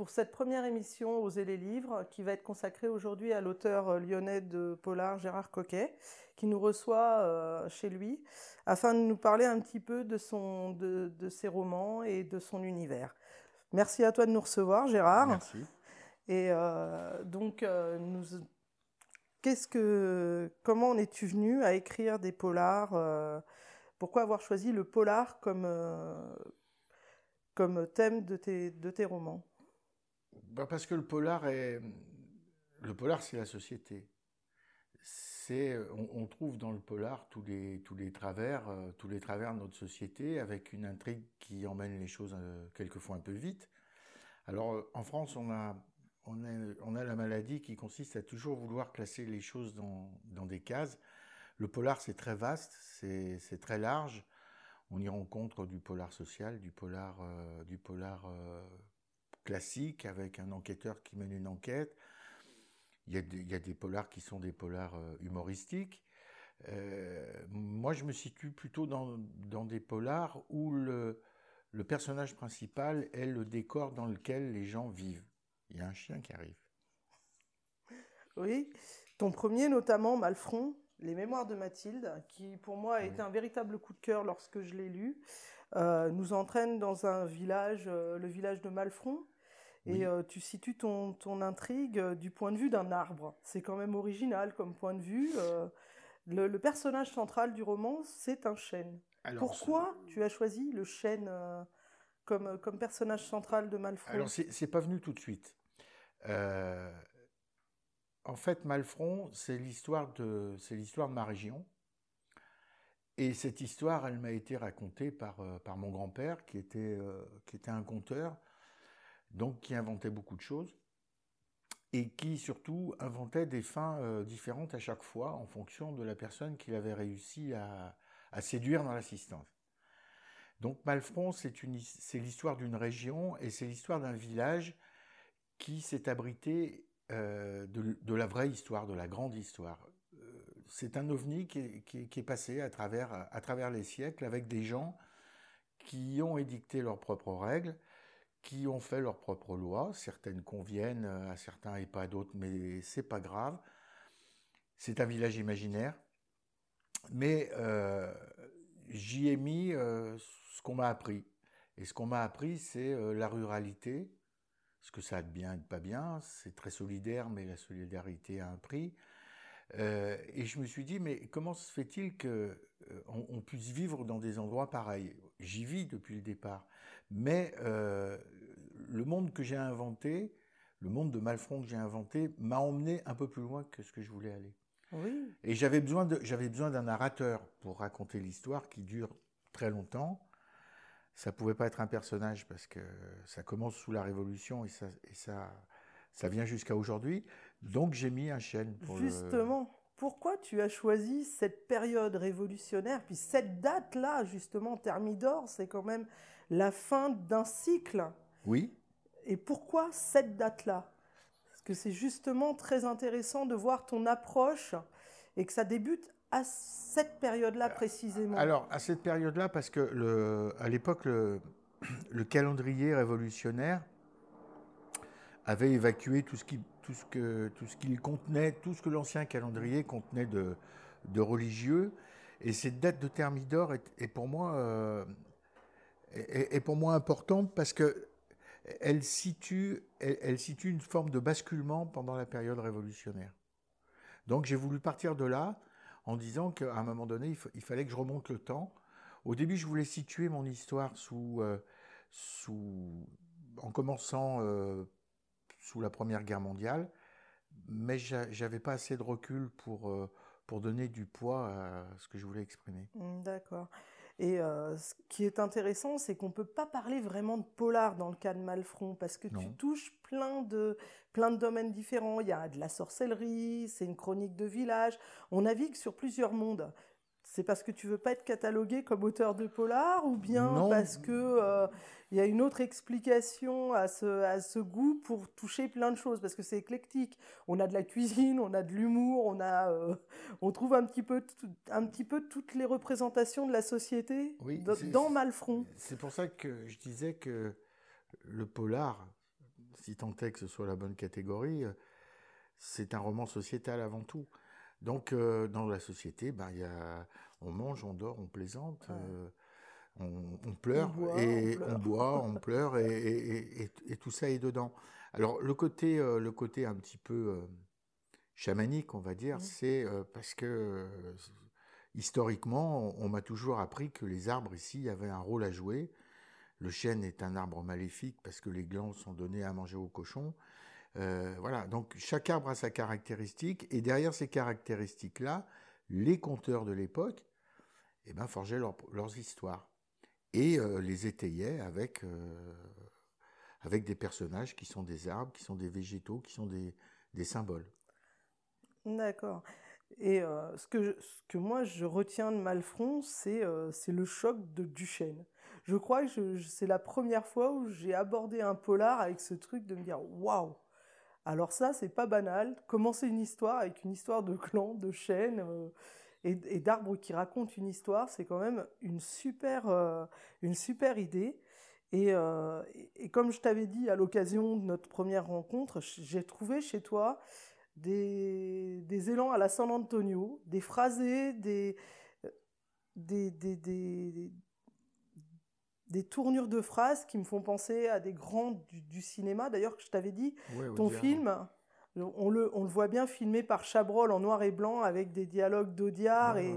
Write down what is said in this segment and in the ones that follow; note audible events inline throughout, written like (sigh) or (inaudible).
pour cette première émission Oser les livres qui va être consacrée aujourd'hui à l'auteur euh, lyonnais de polar Gérard Coquet qui nous reçoit euh, chez lui afin de nous parler un petit peu de, son, de, de ses romans et de son univers. Merci à toi de nous recevoir Gérard. Merci. Et euh, donc, nous, qu'est-ce que, comment en es-tu venu à écrire des polars euh, Pourquoi avoir choisi le polar comme, euh, comme thème de tes, de tes romans? Bah, parce que le polar est le polar c'est la société. C'est on, trouve dans le polar tous les tous les travers euh, tous les travers de notre société avec une intrigue qui emmène les choses euh, quelquefois un peu vite. Alors euh, en France on a on a on a la maladie qui consiste à toujours vouloir classer les choses dans dans des cases. Le polar c'est très vaste, c'est c'est très large. On y rencontre du polar social, du polar du polar classique avec un enquêteur qui mène une enquête. Il y a des, il y a des polars qui sont des polars euh, humoristiques. Euh, moi, je me situe plutôt dans, dans des polars où le, le personnage principal est le décor dans lequel les gens vivent. Il y a un chien qui arrive. Oui, ton premier notamment, Malfron, Les Mémoires de Mathilde, qui pour moi a Oui. été un véritable coup de cœur lorsque je l'ai lu, euh, nous entraîne dans un village, euh, le village de Malfron. Et Oui. euh, tu situes ton, ton intrigue euh, du point de vue d'un arbre. C'est quand même original comme point de vue. euh, le, le personnage central du roman, c'est un chêne. Alors, Pourquoi tu as choisi le chêne comme, comme personnage central de Malfron Alors, c'est pas venu tout de suite. En fait, Malfron, c'est l'histoire de, de ma région. Et cette histoire, elle m'a été racontée par, par mon grand-père, qui était, qui était un conteur, donc qui inventait beaucoup de choses, et qui surtout inventait des fins euh, différentes à chaque fois en fonction de la personne qu'il avait réussi à, séduire dans l'assistance. Donc Malfron, c'est l'histoire d'une région et c'est l'histoire d'un village qui s'est abrité euh, de, la vraie histoire, de la grande histoire. Euh, c'est un ovni qui est, passé à travers les siècles avec des gens qui ont édicté leurs propres règles, qui ont fait leurs propres lois. Certaines conviennent à certains et pas à d'autres, mais c'est pas grave. C'est un village imaginaire. Mais euh, j'y ai mis euh, ce qu'on m'a appris. Et ce qu'on m'a appris, c'est euh, la ruralité, ce que ça a de bien et de pas bien. C'est très solidaire, mais la solidarité a un prix. Euh, et je me suis dit, mais comment se fait-il que euh, on, on puisse vivre dans des endroits pareils? J'y vis depuis le départ, mais euh, le monde que j'ai inventé, le monde de Malfron que j'ai inventé, m'a emmené un peu plus loin que ce que je voulais aller. Oui, Et j'avais besoin de, j'avais besoin d'un narrateur pour raconter l'histoire qui dure très longtemps. Ça pouvait pas être un personnage parce que ça commence sous la Révolution et ça, et ça, ça vient jusqu'à aujourd'hui. Donc j'ai mis un chêne pour le- Justement, pourquoi tu as choisi cette période révolutionnaire Puis cette date-là, justement, Thermidor, c'est quand même la fin d'un cycle. Oui. Et pourquoi cette date-là? Parce que c'est justement très intéressant de voir ton approche et que ça débute à cette période-là précisément. Alors à cette période-là, parce que le, à l'époque le, le calendrier révolutionnaire avait évacué tout ce qui, tout ce que, tout ce qu'il contenait, tout ce que l'ancien calendrier contenait de, religieux. Et cette date de Thermidor est, pour moi euh, est, pour moi importante parce que elle situe, elle, situe une forme de basculement pendant la période révolutionnaire. Donc j'ai voulu partir de là en disant qu'à un moment donné, il, fa- il fallait que je remonte le temps. Au début, je voulais situer mon histoire sous, euh, en commençant euh, sous la Première Guerre mondiale, mais j'a- j'avais pas assez de recul pour, euh, pour donner du poids à ce que je voulais exprimer. Hmm, D'accord. Et euh, ce qui est intéressant, c'est qu'on ne peut pas parler vraiment de polar dans le cas de Malfron, parce que tu touches plein de, plein de domaines différents. Il y a de la sorcellerie, c'est une chronique de village. On navigue sur plusieurs mondes. C'est parce que tu veux pas être catalogué comme auteur de polar, ou bien Non. parce que euh, il y a une autre explication à ce, à ce goût pour toucher plein de choses, parce que c'est éclectique. On a de la cuisine, on a de l'humour, on a, euh, on trouve un petit peu, tout- un petit peu toutes les représentations de la société Oui, dans, c'est- dans Malfron. C'est pour ça que je disais que le polar, si tant est que ce soit la bonne catégorie, c'est un roman sociétal avant tout. Donc, dans la société, ben, y a, on mange, on dort, on plaisante, on, pleure, et on, boit, on (laughs) pleure, et, tout ça est dedans. Alors, le côté, le côté un petit peu chamanique, on va dire, mmh. c'est parce que historiquement, on, m'a toujours appris que les arbres ici avaient un rôle à jouer. Le chêne est un arbre maléfique parce que les glands sont donnés à manger aux cochons. Euh, voilà, donc chaque arbre a sa caractéristique, et derrière ces caractéristiques-là, les conteurs de l'époque eh ben, forgeaient leurs histoires et euh, les étayaient avec, euh, avec des personnages qui sont des arbres, qui sont des végétaux, qui sont des, des symboles. D'accord. Et ce, que ce que moi je retiens de Malfron, c'est c'est le choc de Duchesne. Je crois que c'est la première fois où j'ai abordé un polar avec ce truc de me dire waouh. Alors ça, c'est pas banal. Commencer une histoire avec une histoire de clan, de chaîne euh, et, et d'arbres qui racontent une histoire, c'est quand même une super, super idée. Et, et comme je t'avais dit à l'occasion de notre première rencontre, j'ai trouvé chez toi des, élans à la San Antonio, des phrasés, des, des tournures de phrases qui me font penser à des grands du, cinéma. D'ailleurs, je t'avais dit, ton film, on le, on le voit bien filmé par Chabrol en noir et blanc avec des dialogues d'Audiard. et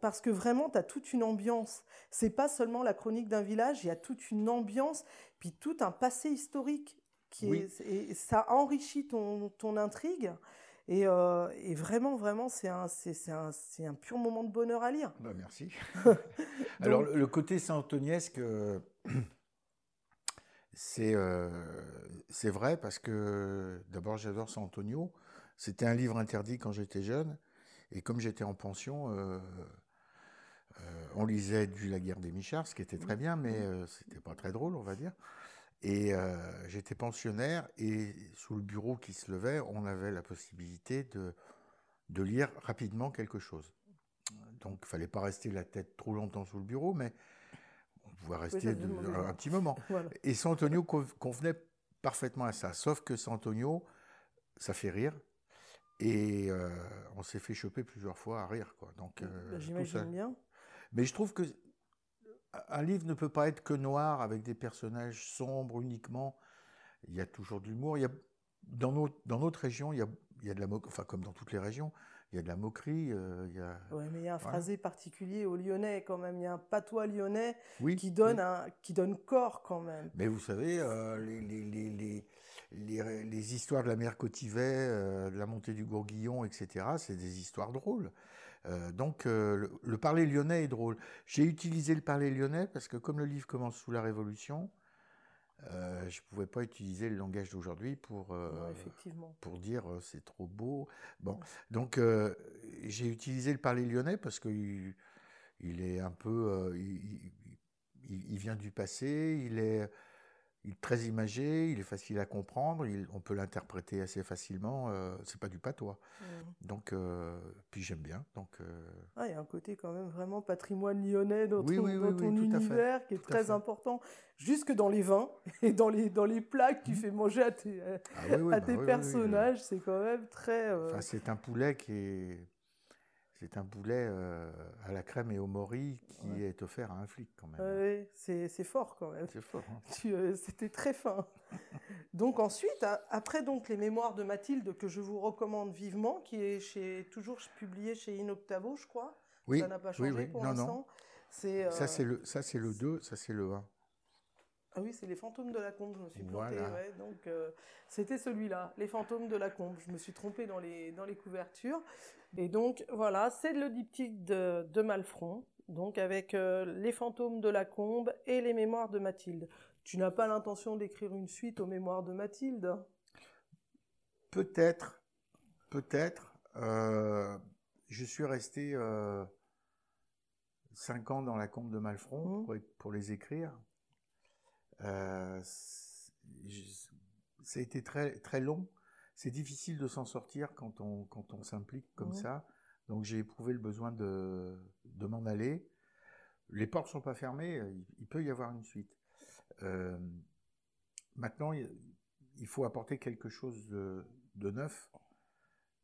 parce que vraiment, tu as toute une ambiance. C'est pas seulement la chronique d'un village, il y a toute une ambiance, puis tout un passé historique et ça enrichit ton, ton intrigue. Et, euh, et, vraiment, vraiment, c'est un, c'est, un, un, pur moment de bonheur à lire. Bah, merci. (laughs) Alors, le côté saint-antoniesque, euh, (clears throat) c'est, euh, c'est vrai parce que d'abord, j'adore San Antonio. C'était un livre interdit quand j'étais jeune. Et comme j'étais en pension, on lisait du La guerre des Michards, ce qui était très bien, mais c'était pas très drôle, on va dire. Et euh, j'étais pensionnaire et sous le bureau qui se levait, on avait la possibilité de, de lire rapidement quelque chose. Donc il fallait pas rester la tête trop longtemps sous le bureau, mais on pouvait rester un petit moment. (laughs) Et San Antonio convenait parfaitement à ça, sauf que San Antonio, ça fait rire. Et euh, on s'est fait choper plusieurs fois à rire. Quoi. Donc, euh, bah, J'imagine bien. Mais je trouve que un livre ne peut pas être que noir avec des personnages sombres uniquement. Il y a toujours de l'humour. Il y a, dans, notre, dans notre région, il y a, il y a de la enfin comme dans toutes les régions, il y a de la moquerie. Euh, il y a, ouais, mais il y a un phrasé particulier au lyonnais quand même. Il y a un patois lyonnais qui, donne un, qui donne corps quand même. Mais vous savez, euh, les, les, les, les, les, histoires de la mer Cotivet, euh, de la montée du Gourguillon, etc., c'est des histoires drôles. Euh, donc euh, le, parler lyonnais est drôle. J'ai utilisé le parler lyonnais parce que comme le livre commence sous la Révolution, euh, je ne pouvais pas utiliser le langage d'aujourd'hui pour, pour dire c'est trop beau. Bon, donc j'ai utilisé le parler lyonnais parce qu'il il est un peu, il, il, vient du passé, il est il est très imagé, il est facile à comprendre, on peut l'interpréter assez facilement. Euh, c'est pas du patois. Mmh. Donc, euh, puis j'aime bien. Donc, euh, ah, il y a un côté quand même vraiment patrimoine lyonnais dans ton, univers qui est très important, jusque dans les vins (laughs) et dans les, dans les plats que tu mmh. fais manger à tes, ah à tes bah personnages. C'est quand même très. Enfin, c'est un poulet qui est c'est un boulet euh, à la crème et au mori qui est offert à un flic quand même. oui, c'est fort quand même. C'est fort. Hein. (laughs) Euh, c'était très fin. donc ensuite, après donc les mémoires de Mathilde que je vous recommande vivement, qui est chez, toujours publié chez Inoctavo, je crois. Oui. Ça n'a pas changé oui, oui. pour l'instant. Euh... Ça c'est le ça c'est le 2, ça c'est le 1. Ah oui, c'est les fantômes de la combe, je me suis planté. donc euh, c'était celui-là, les fantômes de la combe. Je me suis trompé dans les, dans les couvertures. Et donc voilà, c'est le diptyque de, de Malfron, donc avec euh, les fantômes de la combe et les mémoires de Mathilde. Tu n'as pas l'intention d'écrire une suite aux mémoires de Mathilde? Peut-être, peut-être. Euh, je suis resté cinq ans dans la combe de Malfron mmh. pour les écrire. Euh, ça a été très, très long. C'est difficile de s'en sortir quand on, quand on s'implique comme mmh. ça. Donc j'ai éprouvé le besoin de, de m'en aller. Les portes sont pas fermées, il, peut y avoir une suite. Euh, maintenant, il faut apporter quelque chose de, de neuf.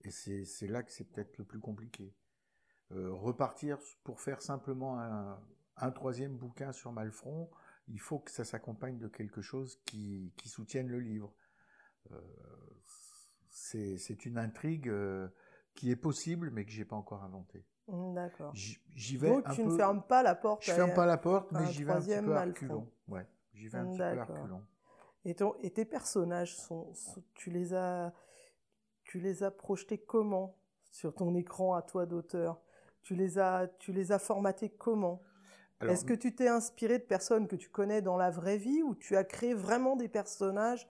Et c'est là que c'est peut-être le plus compliqué. Euh, repartir pour faire simplement un, un, troisième bouquin sur Malfron, il faut que ça s'accompagne de quelque chose qui, qui, soutienne le livre. Euh, c'est une intrigue euh, qui est possible, mais que j'ai pas encore inventée. Mmh, d'accord. J'y vais Donc tu ne fermes pas la porte. Je ferme pas la porte, mais j'y vais un petit peu à reculons. Ouais, j'y vais un petit peu à reculons. Et, et tes personnages sont, tu les as, tu les as projetés comment sur ton écran à toi d'auteur? Tu les as, tu les as formatés comment? Est-ce que tu t'es inspiré de personnes que tu connais dans la vraie vie ou tu as créé vraiment des personnages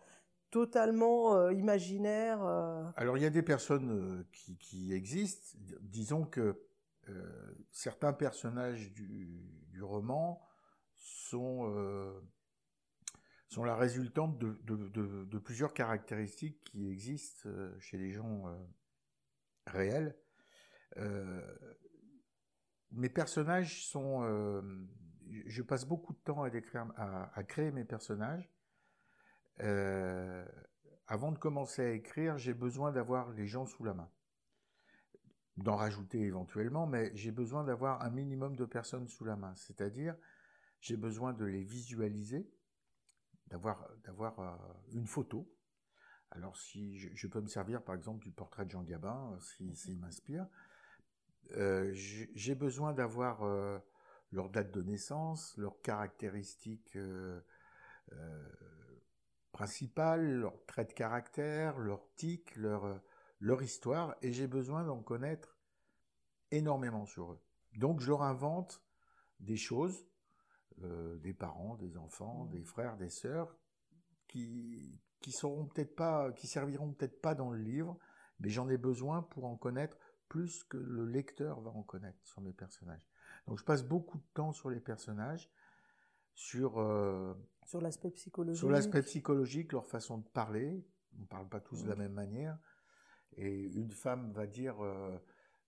totalement euh, imaginaires euh? Alors il y a des personnes euh, qui, existent. Disons que certains personnages du, roman sont la résultante de, plusieurs caractéristiques qui existent chez les gens réels. Mes personnages sont... je passe beaucoup de temps à créer mes personnages. Avant de commencer à écrire, j'ai besoin d'avoir les gens sous la main. D'en rajouter éventuellement, mais j'ai besoin d'avoir un minimum de personnes sous la main. C'est-à-dire, j'ai besoin de les visualiser, d'avoir d'avoir euh, une photo. Alors si je, peux me servir par exemple du portrait de Jean Gabin, euh, si s'il m'inspire. Euh, j'ai besoin d'avoir leur date de naissance, leurs caractéristiques principales, leurs traits de caractère, leurs tics, leur, leur histoire, et j'ai besoin d'en connaître énormément sur eux. Donc je leur invente des choses euh, des parents, des enfants, mmh. des frères, des sœurs, qui qui seront peut-être pas, qui serviront peut-être pas dans le livre, mais j'en ai besoin pour en connaître plus que le lecteur va en connaître sur mes personnages. Donc je passe beaucoup de temps sur les personnages, sur euh, sur l'aspect psychologique, sur l'aspect psychologique, leur façon de parler. On ne parle pas tous de la même manière, et une femme va dire euh,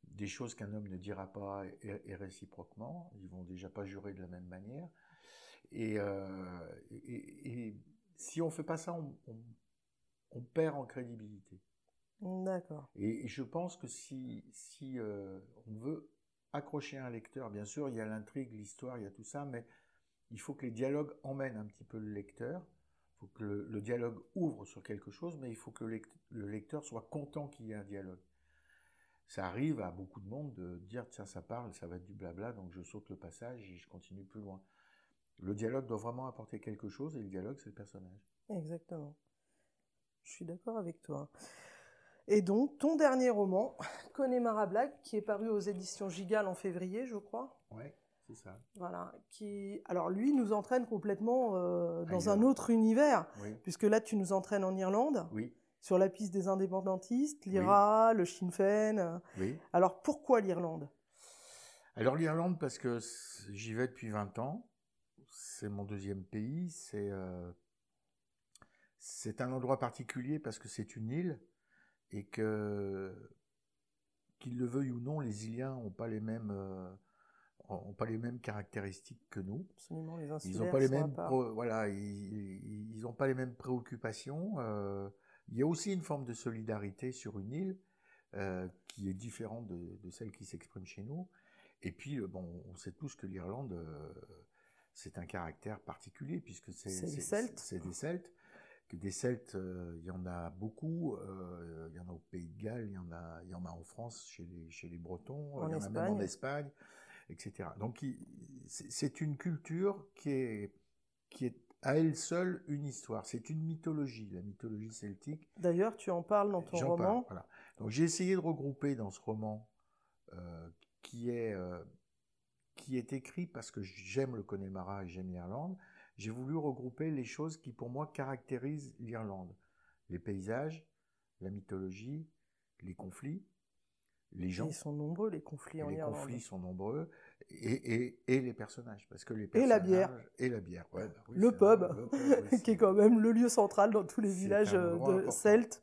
des choses qu'un homme ne dira pas et, réciproquement. Ils vont déjà pas jurer de la même manière. Et, euh, et, si on fait pas ça, on, on, perd en crédibilité. D'accord. Et, je pense que si, si on veut accrocher un lecteur, bien sûr, il y a l'intrigue, l'histoire, il y a tout ça, mais il faut que les dialogues emmènent un petit peu le lecteur. Il faut que le, dialogue ouvre sur quelque chose, mais il faut que le lecteur soit content qu'il y ait un dialogue ça arrive à beaucoup de monde de dire tiens ça parle, ça va être du blabla, donc je saute le passage et je continue plus loin. Le dialogue doit vraiment apporter quelque chose et le dialogue c'est le personnage. Exactement. Je suis d'accord avec toi. Et donc ton dernier roman, Connemara Black, qui est paru aux éditions Gigal en février, je crois. Oui, c'est ça. Voilà, qui alors lui nous entraîne complètement euh, dans un autre univers, puisque là tu nous entraînes en Irlande. Oui sur la piste des indépendantistes, l'IRA, le Sinn Féin. Oui. Alors pourquoi l'Irlande? Alors l'Irlande parce que j'y vais depuis 20 ans. C'est mon deuxième pays. C'est euh, c'est un endroit particulier parce que c'est une île et que qu'ils le veuillent ou non, les Iliens n'ont pas les mêmes euh, ont pas les mêmes caractéristiques que nous. Absolument, les ils n'ont pas les mêmes voilà, ils n'ont pas les mêmes préoccupations. Euh, il y a aussi une forme de solidarité sur une île euh, qui est différente de, de celle qui s'exprime chez nous. Et puis, euh, bon, on sait tous que l'Irlande, euh, c'est un caractère particulier puisque c'est des Celtes. C'est des Celtes. Que des Celtes, il y en a beaucoup. Il y en a au Pays de Galles, il y en a, il y en a en France chez les, chez les Bretons, en il y en a même en Espagne, etc. Donc, c'est une culture qui est qui est à elle seule une histoire. C'est une mythologie, la mythologie celtique. D'ailleurs, tu en parles dans ton roman. voilà. Donc j'ai essayé de regrouper dans ce roman euh, qui est euh, qui est écrit parce que j'aime le Connemara et j'aime l'Irlande. J'ai voulu regrouper les choses qui pour moi caractérisent l'Irlande les paysages, la mythologie, les conflits, les gens. Ils sont nombreux les conflits en les Irlande. Les conflits sont nombreux et, et, et, les personnages parce que les personnages, et la bière. et la bière ouais, bah oui, le, pub, le, (laughs) pub, qui est quand même le lieu central dans tous les villages euh, de Celtes.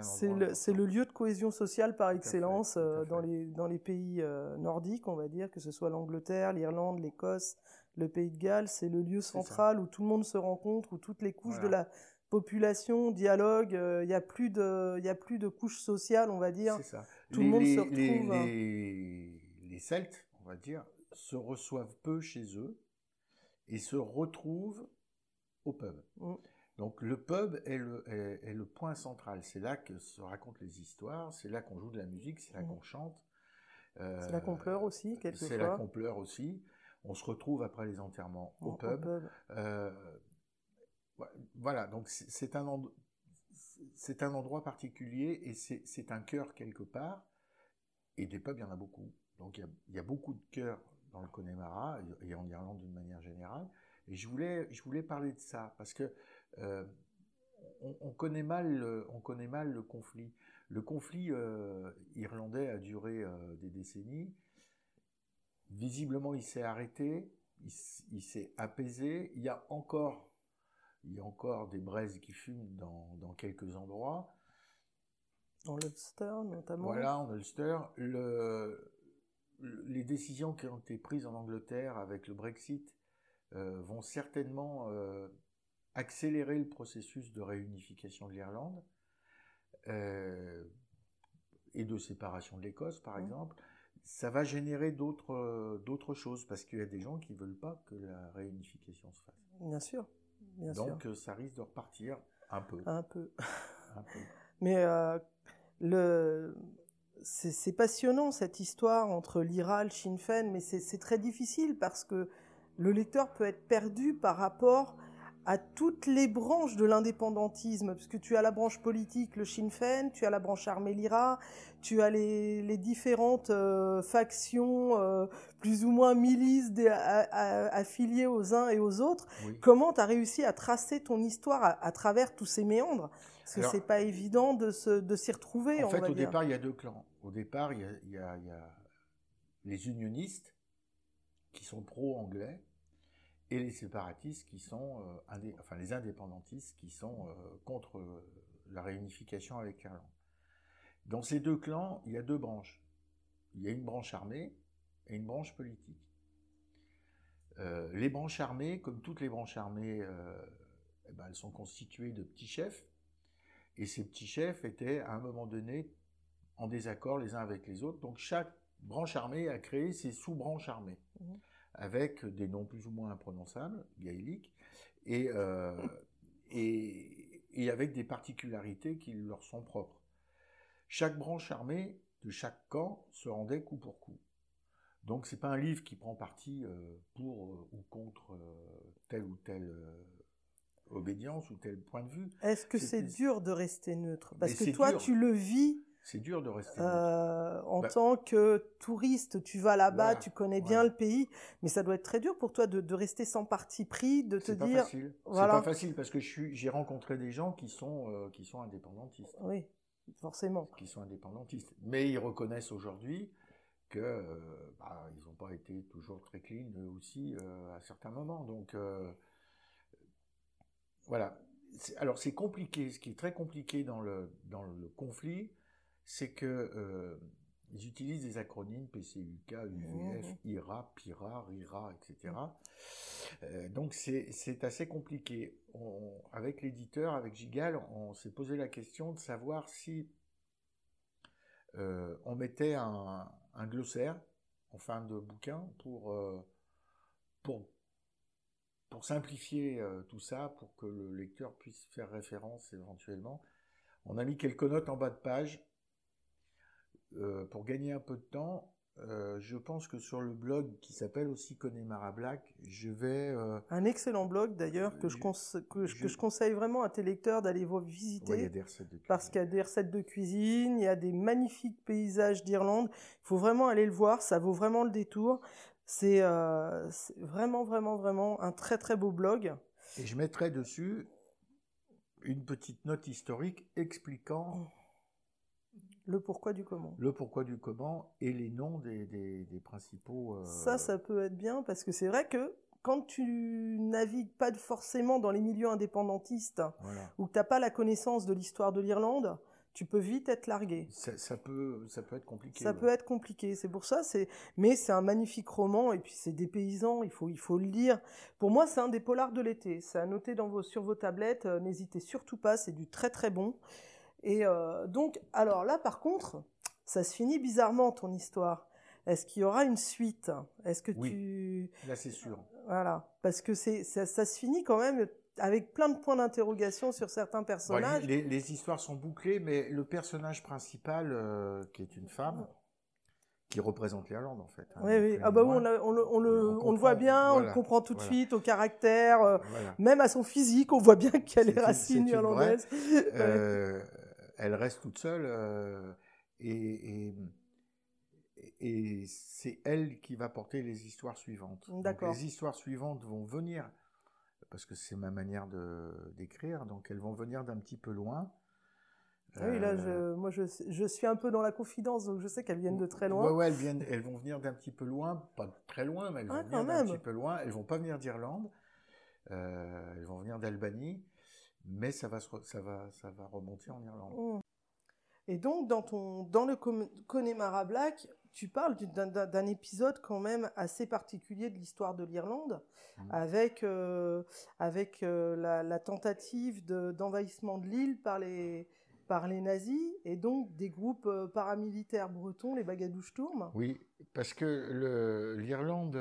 C'est le, le, lieu de cohésion sociale par excellence euh, dans les dans les pays euh, nordiques on va dire que ce soit l'Angleterre l'Irlande l'Écosse le Pays de Galles. C'est le lieu central où tout le monde se rencontre où toutes les couches voilà. de la population, dialogue, il n'y a plus de, il a plus de couches sociales, on va dire. C'est ça. Tout les, le monde les- se retrouve. Les, les Celtes, on va dire, se reçoivent peu chez eux et se retrouvent au pub. Mm. Donc le pub est le, est, est le point central. C'est là que se racontent les histoires, c'est là qu'on joue de la musique, c'est là Mm. qu'on chante. C'est là qu'on Euh, pleure aussi, C'est là quelquefois. qu'on pleure aussi. On se retrouve après les enterrements au Au pub. pub. Euh, voilà, donc c'est un, end- c'est un endroit particulier et c'est un cœur quelque part. Et des pubs, il y en a beaucoup. Donc il y a, beaucoup de cœurs dans le Connemara et en Irlande d'une manière générale. Et je voulais, je voulais parler de ça parce que euh, on, on connaît mal, le- on connaît mal le conflit. Le conflit euh, irlandais a duré euh, des décennies. Visiblement, il s'est arrêté, il s'est apaisé. Il y a encore, il y a encore des braises qui fument dans, dans quelques endroits. Dans l'Ulster, notamment. Voilà, en Ulster, le- le- les décisions qui ont été prises en Angleterre avec le Brexit euh, vont certainement euh, accélérer le processus de réunification de l'Irlande euh, et de séparation de l'Écosse, par Mhm. exemple. Ça va générer d'autres d'autres choses parce qu'il y a des gens qui veulent pas que la réunification se fasse. Bien sûr. Bien. Donc euh, ça risque de repartir un peu. Un peu. un peu. (laughs) Mais euh, le... c'est passionnant cette histoire entre l'IRA, le Sinn Féin, mais c'est très difficile parce que le lecteur peut être perdu par rapport à toutes les branches de l'indépendantisme, puisque tu as la branche politique, le Sinn Féin, tu as la branche armée, l'IRA, tu as les, les différentes euh, factions, euh, plus ou moins milices affiliées aux uns et aux autres. Oui. Comment tu as réussi à tracer ton histoire à, à travers tous ces méandres? Parce que Alors- c'est pas évident de se- de s'y retrouver, En on fait, va au dire. départ, il y a deux clans. Au départ, il y a, il y a- il y a les unionistes qui sont pro-anglais et les séparatistes qui sont, euh, enfin les indépendantistes qui sont euh, contre euh, la réunification avec l'Irlande. Dans ces deux clans, il y a deux branches. Il y a une branche armée et une branche politique. Les branches armées, comme toutes les branches armées, eh ben, elles sont constituées de petits chefs. Et ces petits chefs étaient à un moment donné en désaccord les uns avec les autres. Donc chaque branche armée a créé ses sous-branches armées, Mhm. Avec des noms plus ou moins imprononçables, gaéliques, et, euh, et, et avec des particularités qui leur sont propres. Chaque branche armée de chaque camp se rendait coup pour coup. Donc c'est pas un livre qui prend parti euh, pour euh, ou contre telle ou telle obédience ou tel point de vue. Est-ce que c'est- dur de rester neutre? Parce Mais que toi, dur. tu le vis C'est dur de rester. euh, en Bah- tant que touriste. Tu vas là-bas, Voilà, tu connais bien voilà. le pays, mais ça doit être très dur pour toi de, de rester sans parti pris, de te C'est pas dire. facile. voilà. C'est pas facile parce que j'ai rencontré des gens qui sont, euh, qui sont indépendantistes, Oui, forcément. qui sont indépendantistes, mais ils reconnaissent aujourd'hui que euh, bah, ils n'ont pas été toujours très clean eux aussi à certains moments. Donc voilà. Alors c'est compliqué. Ce qui est très compliqué dans le dans le conflit, c'est que euh, ils utilisent des acronymes PCUK, UVF, Mhm. IRA, PIRA, RIRA, etc. Euh, donc c'est assez compliqué. On- avec l'éditeur, avec Gigal, on s'est posé la question de savoir si euh, on mettait un, un glossaire en fin de bouquin pour, euh, pour, pour simplifier tout ça, pour que le lecteur puisse faire référence éventuellement. On a mis quelques notes en bas de page euh, pour gagner un peu de temps. euh, je pense que sur le blog qui s'appelle aussi Connemara Black, je vais. euh, Un excellent blog d'ailleurs que je, que je- que je- je conseille vraiment à tes lecteurs d'aller visiter. ouais, il y a des recettes de parce cuisine. qu'il y a des recettes de cuisine, il y a des magnifiques paysages d'Irlande. Il faut vraiment aller le voir, ça vaut vraiment le détour. C'est euh, c'est vraiment, vraiment, vraiment un très, très beau blog. Et je mettrai dessus une petite note historique expliquant Le pourquoi du comment. le pourquoi du comment et les noms des, des- des principaux. euh, Ça, ça peut être bien parce que c'est vrai que quand tu navigues pas forcément dans les milieux indépendantistes Voilà. ou que tu n'as pas la connaissance de l'histoire de l'Irlande, tu peux vite être largué. Ça, peut, ça peut être compliqué. Ça peut être compliqué. C'est pour ça. C'est, mais c'est un magnifique roman et puis c'est des paysans. Il faut, il faut le lire. Pour moi, c'est un des polars de l'été. C'est à noter dans vos, sur vos tablettes. Euh, n'hésitez surtout pas. C'est du très très bon. Et euh, donc, alors là, par contre, ça se finit bizarrement ton histoire. Est-ce qu'il y aura une suite? Est-ce que oui. tu Là, c'est sûr. Voilà, parce que c'est ça, ça se finit quand même avec plein de points d'interrogation sur certains personnages. les, histoires sont bouclées, mais le personnage principal, euh, qui est une femme, qui représente l'Irlande en fait. Hein, oui, oui. Ah bah oui, on, le, on, le, voit bien, on le comprend tout de suite au caractère, euh, même à son physique, on voit bien qu'elle est, racine irlandaise. Euh, (laughs) elle reste toute seule et, et, et c'est elle qui va porter les histoires suivantes. les histoires suivantes vont venir parce que c'est ma manière de d'écrire, donc elles vont venir d'un petit peu loin. Ah oui, là, euh, moi, je, je, suis un peu dans la confidence, donc je sais qu'elles viennent de très loin. Ouais, ouais elles, viennent, elles vont venir d'un petit peu loin, pas très loin, mais elles ah, vont venir d'un petit peu loin. Elles vont pas venir d'Irlande, euh, elles vont venir d'Albanie, mais ça va, ça, va, ça va remonter en Irlande. Mmh. Et donc, dans, ton, dans le Connemara Black, tu parles d'un épisode quand même assez particulier de l'histoire de l'Irlande, mmh. avec, euh, avec euh, la, tentative d'envahissement de, l'île par les, par les nazis et donc des groupes euh, paramilitaires bretons, les Bagadouches Tourmes. Oui, parce que l'Irlande,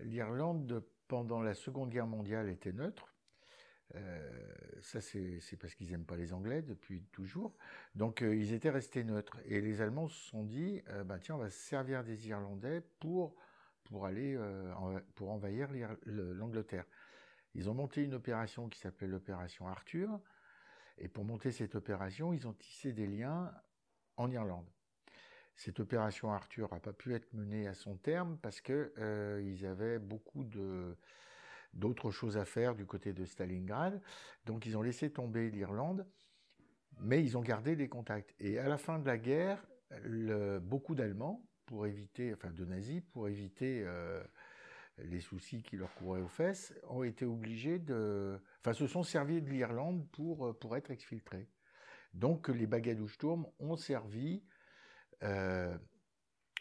l'Irlande pendant la Seconde Guerre mondiale était neutre. Euh, ça, c'est parce qu'ils n'aiment pas les Anglais depuis toujours. Donc, euh, ils étaient restés neutres. Et les Allemands se sont dit, euh, bah, tiens, on va se servir des Irlandais pour, pour aller pour envahir l'Angleterre. Ils ont monté une opération qui s'appelait l'opération Arthur. Et pour monter cette opération, ils ont tissé des liens en Irlande. Cette opération Arthur n'a pas pu être menée à son terme parce que ils avaient beaucoup de d'autres choses à faire du côté de Stalingrad. Donc ils ont laissé tomber l'Irlande, mais ils ont gardé des contacts. Et à la fin de la guerre, beaucoup d'Allemands, pour éviter, enfin de nazis, pour éviter euh, les soucis qui leur couraient aux fesses, ont été obligés de, enfin se sont servis de l'Irlande pour, euh, pour être exfiltrés. Donc les Bagadouche-Tourmes ont servi euh,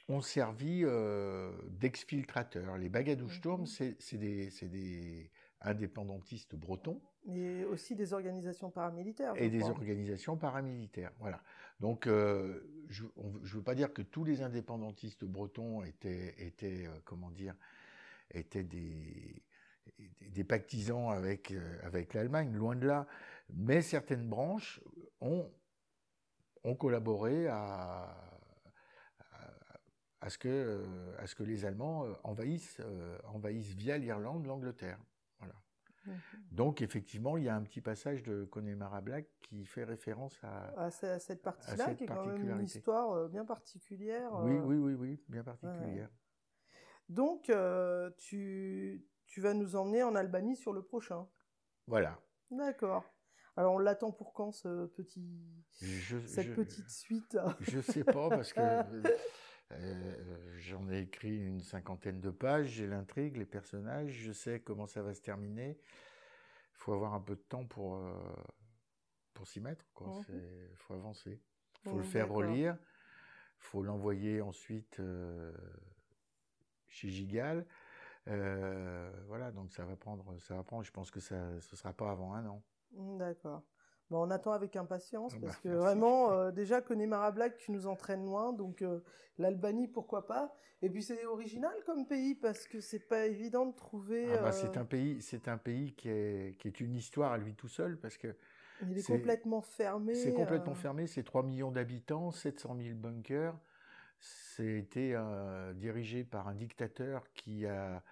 ont servi euh, d'exfiltrateurs. Les Bagadouches-Tourmes, mhm. c'est des, des, indépendantistes bretons. Et aussi des organisations paramilitaires. Et des organisations paramilitaires, voilà. Donc, euh, je ne veux pas dire que tous les indépendantistes bretons étaient, étaient euh, comment dire, étaient des, des pactisans avec, avec l'Allemagne, loin de là. Mais certaines branches ont, ont collaboré à, à ce que, euh, à ce que les Allemands euh, envahissent, euh, envahissent via l'Irlande l'Angleterre. Voilà. Donc effectivement, il y a un petit passage de Connemara Black qui fait référence à, à cette partie-là, qui est quand même une histoire bien particulière. Oui, oui, oui, oui, bien particulière. Donc, tu, tu vas nous emmener en Albanie sur le prochain. Voilà. D'accord. Alors on l'attend pour quand ce petit, cette petite suite? Je sais pas parce que (laughs) Euh, j'en ai écrit une cinquantaine de pages, j'ai l'intrigue, les personnages, je sais comment ça va se terminer. Il faut avoir un peu de temps pour, euh, pour s'y mettre, Il mmh faut avancer. Il faut le mmh, faire relire. Il faut l'envoyer ensuite euh, chez Gigal. voilà, donc ça va prendre, ça va prendre. Je pense que ça, ce sera pas avant un an. Mmh, d'accord on attend avec impatience ah parce bah, que vraiment, euh, déjà, Connemara Black, tu nous entraînes loin, donc euh, l'Albanie, pourquoi pas. Et puis c'est original comme pays parce que c'est pas évident de trouver. Ah bah, c'est euh, un pays, c'est un pays qui est, qui est une histoire à lui tout seul parce que. Il est, complètement fermé. C'est complètement fermé. C'est 3 millions d'habitants, 700 000 bunkers. C'était dirigé par un dictateur qui a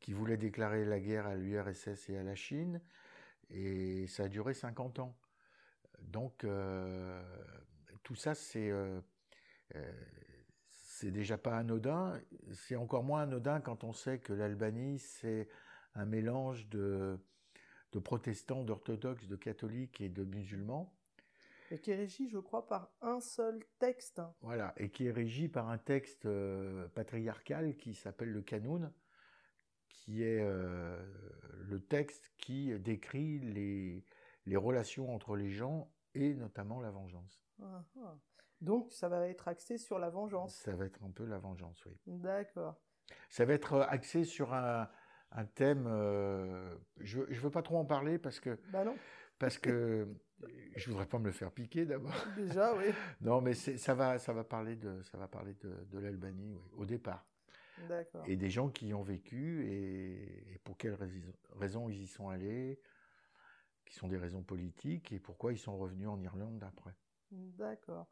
qui voulait déclarer la guerre à l'URSS et à la Chine et ça a duré 50 ans. Donc euh, tout ça, c'est euh, euh, c'est déjà pas anodin. C'est encore moins anodin quand on sait que l'Albanie, c'est un mélange de, de protestants, d'orthodoxes, de catholiques et de musulmans. Et qui est régi, je crois, par un seul texte. Voilà, et qui est régi par un texte patriarcal qui s'appelle le Canoun, qui est le texte qui décrit les, les relations entre les gens et notamment la vengeance. Ah, ah. Donc, ça va être axé sur la vengeance. Ça va être un peu la vengeance, oui. D'accord. Ça va être axé sur un, un thème. euh, je ne veux pas trop en parler parce que Bah non, parce que je voudrais pas me le faire piquer d'abord. déjà, oui. Non, mais ça va ça va parler de ça va parler de, de l'Albanie, oui, au départ. Et des gens qui y ont vécu et, et pour quelles raisons, ils y sont allés, qui sont des raisons politiques et pourquoi ils sont revenus en Irlande après. D'accord.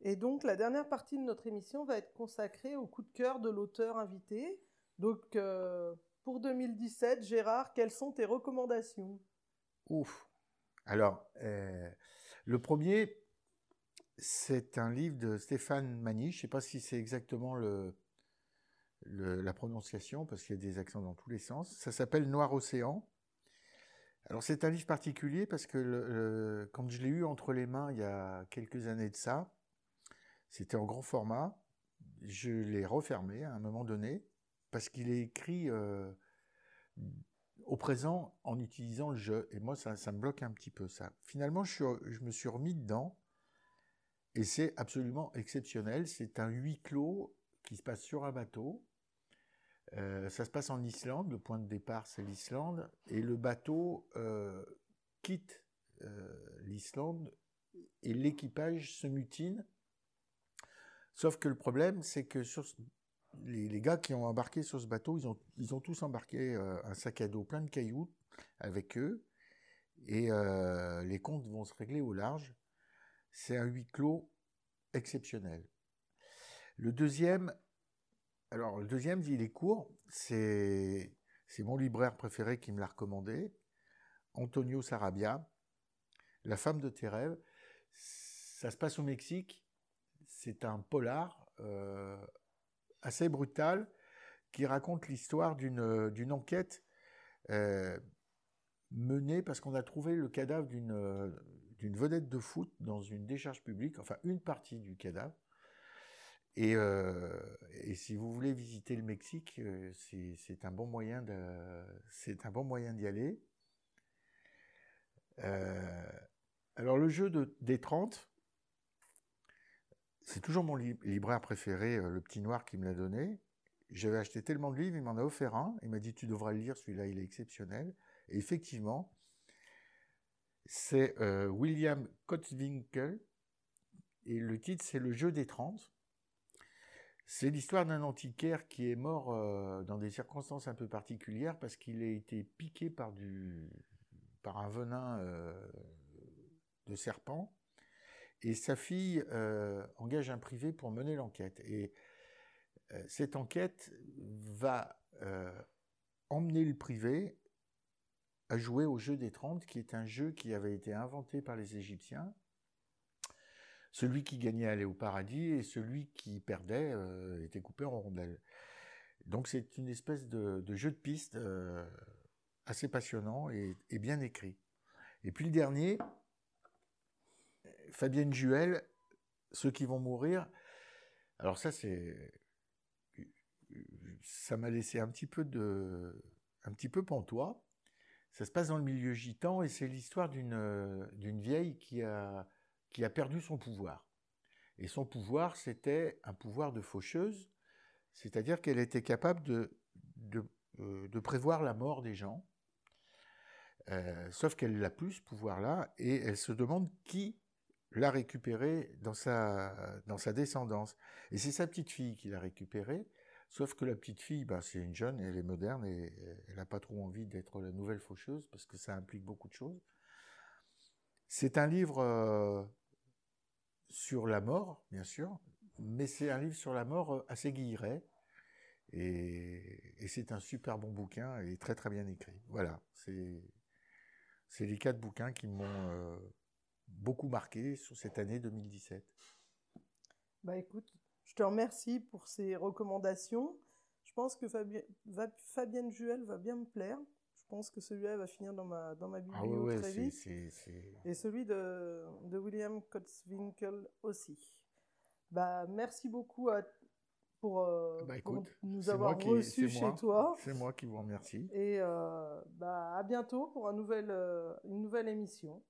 Et donc, la dernière partie de notre émission va être consacrée au coup de cœur de l'auteur invité. Donc, euh, pour 2017, Gérard, quelles sont tes recommandations? Ouf. Alors, euh, le premier, c'est un livre de Stéphane Magny. Je ne sais pas si c'est exactement le, la prononciation, parce qu'il y a des accents dans tous les sens. Ça s'appelle Noir Océan. Alors, c'est un livre particulier parce que quand je l'ai eu entre les mains il y a quelques années de ça, c'était en grand format. Je l'ai refermé à un moment donné parce qu'il est écrit euh, au présent en utilisant le jeu. Et moi, ça, me bloque un petit peu ça. Finalement, je, je me suis remis dedans et c'est absolument exceptionnel. C'est un huis clos qui se passe sur un bateau. Euh, ça se passe en Islande. Le point de départ, c'est l'Islande. Et le bateau euh, quitte euh, l'Islande et l'équipage se mutine. Sauf que le problème, c'est que les, gars qui ont embarqué sur ce bateau, ils ont, ils ont tous embarqué un sac à dos plein de cailloux avec eux. Et les comptes vont se régler au large. C'est un huis clos exceptionnel. Le deuxième, alors le deuxième, il est court. C'est mon libraire préféré qui me l'a recommandé. Antonio Sarabia, La femme de tes rêves. Ça se passe au Mexique. C'est un polar euh, assez brutal qui raconte l'histoire d'une enquête euh, menée parce qu'on a trouvé le cadavre euh, d'une vedette de foot dans une décharge publique, enfin une partie du cadavre. Et, si vous voulez visiter le Mexique, c'est un bon moyen de c'est un bon moyen d'y aller. Alors le jeu de, des 30, c'est toujours mon li- libraire préféré, le petit noir qui me l'a donné. J'avais acheté tellement de livres, il m'en a offert un. Il m'a dit tu devras le lire, celui-là il est exceptionnel. Et effectivement, c'est William Kotzwinkel et le titre c'est Le jeu des 30. C'est l'histoire d'un antiquaire qui est mort euh, dans des circonstances un peu particulières parce qu'il a été piqué par, du, par un venin euh, de serpent. Et sa fille euh, engage un privé pour mener l'enquête. Et cette enquête va emmener le privé à jouer au jeu des 30, qui est un jeu qui avait été inventé par les Égyptiens. Celui qui gagnait allait au paradis et celui qui perdait euh, était coupé en rondelles. Donc c'est une espèce de, jeu de piste euh, assez passionnant et, et bien écrit. Et puis le dernier, Fabienne Juel, Ceux qui vont mourir. Alors ça, c'est, ça m'a laissé un petit peu de, un petit peu pantois. Ça se passe dans le milieu gitan et c'est l'histoire d'une d'une vieille qui a qui a perdu son pouvoir. Et son pouvoir, c'était un pouvoir de faucheuse, c'est-à-dire qu'elle était capable de de, euh, de prévoir la mort des gens. Euh, sauf qu'elle n'a plus ce pouvoir-là et elle se demande qui l'a récupéré dans sa, dans sa descendance. Et c'est sa petite fille qui l'a récupéré, sauf que la petite fille, bah, c'est une jeune, elle est moderne et elle n'a pas trop envie d'être la nouvelle faucheuse parce que ça implique beaucoup de choses. C'est un livre euh, sur la mort, bien sûr, mais c'est un livre sur la mort euh, assez guilleret. Et, c'est un super bon bouquin et très très bien écrit. Voilà, c'est les quatre bouquins qui m'ont euh, beaucoup marqué sur cette année 2017. Bah écoute, je te remercie pour ces recommandations. Je pense que Fabienne Juel va bien me plaire. Je pense que celui-là va finir dans ma, dans ma Ah biblio ouais, ouais, très vite. c'est, c'est- Et celui de, de William Kotzwinkel aussi. Bah, merci beaucoup à- pour, euh, Bah, pour nous avoir qui- reçus chez moi. toi. C'est moi qui vous remercie. Et euh, bah, à bientôt pour un nouvel, euh, une nouvelle émission.